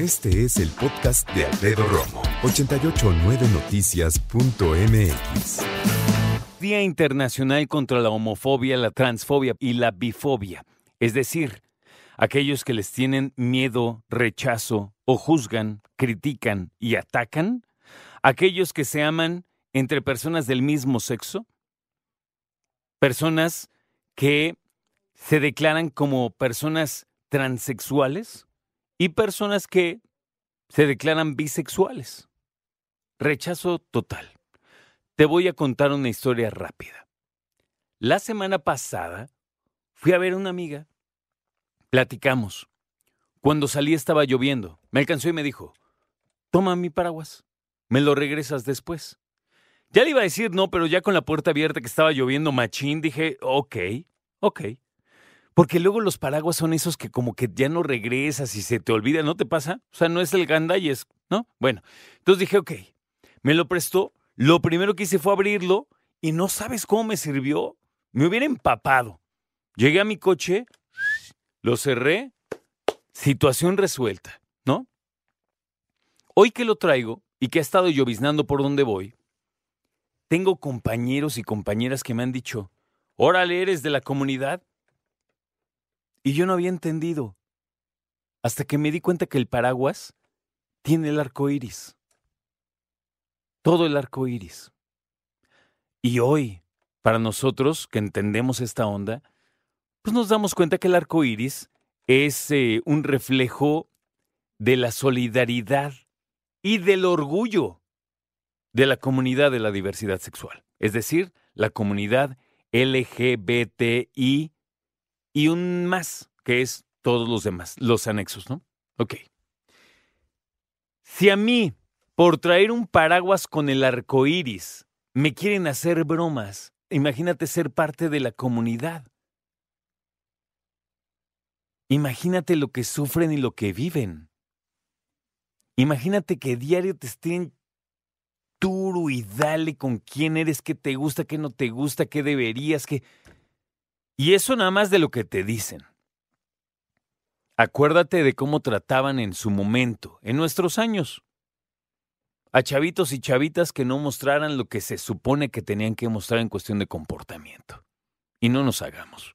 Este es el podcast de Alfredo Romo, 889noticias.mx. Día Internacional contra la homofobia, la transfobia y la bifobia, es decir, aquellos que les tienen miedo, rechazo o juzgan, critican y atacan, aquellos que se aman entre personas del mismo sexo, personas que se declaran como personas transexuales y personas que se declaran bisexuales. Rechazo total. Te voy a contar una historia rápida. La semana pasada fui a ver a una amiga. Platicamos. Cuando salí estaba lloviendo. Me alcanzó y me dijo, toma mi paraguas. Me lo regresas después. Ya le iba a decir no, pero ya con la puerta abierta que estaba lloviendo machín, dije, ok, ok. Porque luego los paraguas son esos que como que ya no regresas y se te olvida, ¿no te pasa? O sea, no es el gandalles, ¿no? Bueno, entonces dije, ok, me lo prestó. Lo primero que hice fue abrirlo y no sabes cómo me sirvió. Me hubiera empapado. Llegué a mi coche, lo cerré, situación resuelta, ¿no? Hoy que lo traigo y que ha estado lloviznando por donde voy, tengo compañeros y compañeras que me han dicho, órale, eres de la comunidad. Y yo no había entendido. Hasta que me di cuenta que el paraguas tiene el arco iris. Todo el arco iris. Y hoy, para nosotros que entendemos esta onda, pues nos damos cuenta que el arco iris es eh, un reflejo de la solidaridad y del orgullo de la comunidad de la diversidad sexual, es decir, la comunidad LGBTI y un más, que es todos los demás, los anexos, ¿no? Ok. Si a mí, por traer un paraguas con el arco iris, me quieren hacer bromas, imagínate ser parte de la comunidad. Imagínate lo que sufren y lo que viven. Imagínate que diario te estén duro y dale con quién eres, qué te gusta, qué no te gusta, qué deberías, qué... Y eso nada más de lo que te dicen. Acuérdate de cómo trataban en su momento, en nuestros años, a chavitos y chavitas que no mostraran lo que se supone que tenían que mostrar en cuestión de comportamiento. Y no nos hagamos.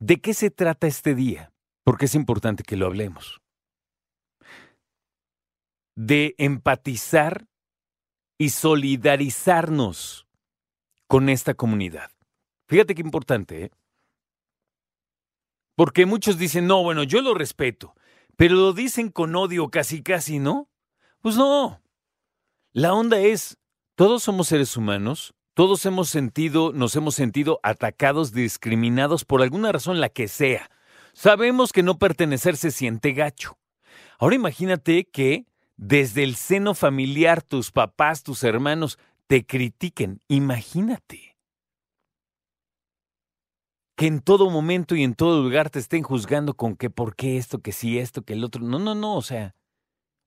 ¿De qué se trata este día? Porque es importante que lo hablemos de empatizar y solidarizarnos con esta comunidad. Fíjate qué importante, ¿eh? Porque muchos dicen, no, bueno, yo lo respeto, pero lo dicen con odio casi, casi, ¿no? Pues no. La onda es, todos somos seres humanos, todos hemos sentido, nos hemos sentido atacados, discriminados por alguna razón, la que sea. Sabemos que no pertenecer se siente gacho. Ahora imagínate que desde el seno familiar tus papás, tus hermanos te critiquen. Imagínate. Que en todo momento y en todo lugar te estén juzgando con que por qué esto, que sí esto, que el otro. No, no, no, o sea,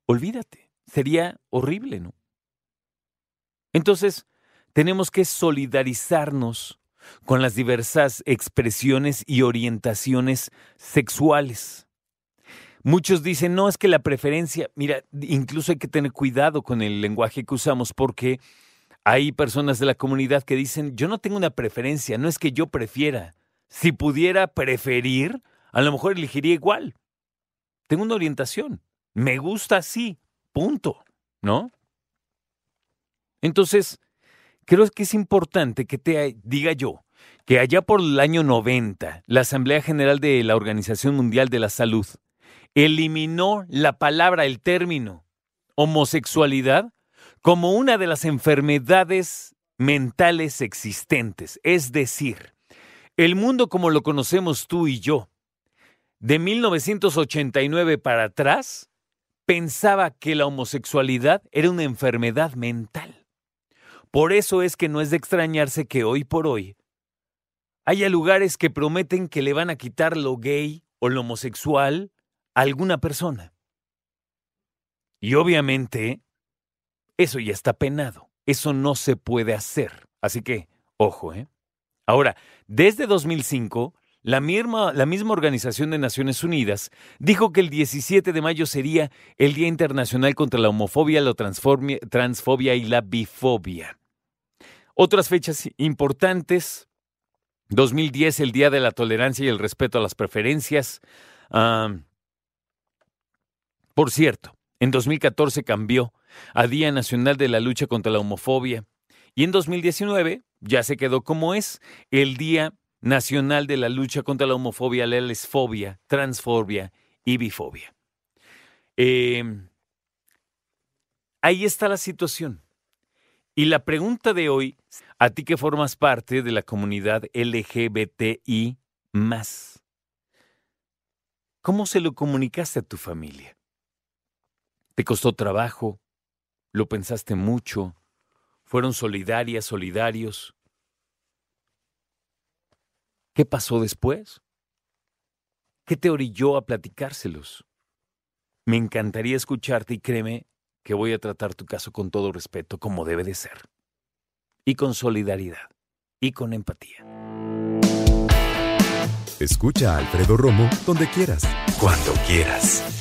olvídate. Sería horrible, ¿no? Entonces, tenemos que solidarizarnos con las diversas expresiones y orientaciones sexuales. Muchos dicen, no, es que la preferencia, mira, incluso hay que tener cuidado con el lenguaje que usamos porque hay personas de la comunidad que dicen, yo no tengo una preferencia, no es que yo prefiera. Si pudiera preferir, a lo mejor elegiría igual. Tengo una orientación, me gusta así, punto, ¿no? Entonces, creo que es importante que te diga yo que allá por el año 90, la Asamblea General de la Organización Mundial de la Salud eliminó la palabra, el término homosexualidad como una de las enfermedades mentales existentes. Es decir, el mundo como lo conocemos tú y yo, de 1989 para atrás, pensaba que la homosexualidad era una enfermedad mental. Por eso es que no es de extrañarse que hoy por hoy haya lugares que prometen que le van a quitar lo gay o lo homosexual alguna persona. Y obviamente, eso ya está penado. Eso no se puede hacer. Así que, ojo, ¿eh? Ahora, desde 2005, la misma, la misma Organización de Naciones Unidas dijo que el 17 de mayo sería el Día Internacional contra la Homofobia, la Transfobia y la Bifobia. Otras fechas importantes, 2010, el Día de la Tolerancia y el Respeto a las Preferencias. Por cierto, en 2014 cambió a Día Nacional de la Lucha contra la Homofobia y en 2019 ya se quedó como es el Día Nacional de la Lucha contra la Homofobia, la lesfobia, transfobia y bifobia. Em, ahí está la situación. Y la pregunta de hoy, a ti que formas parte de la comunidad LGBTI, ¿cómo se lo comunicaste a tu familia? ¿Te costó trabajo? ¿Lo pensaste mucho? ¿Fueron solidarias, solidarios? ¿Qué pasó después? ¿Qué te orilló a platicárselos? Me encantaría escucharte y créeme que voy a tratar tu caso con todo respeto, como debe de ser. Y con solidaridad. Y con empatía. Escucha a Alfredo Romo donde quieras. Cuando quieras.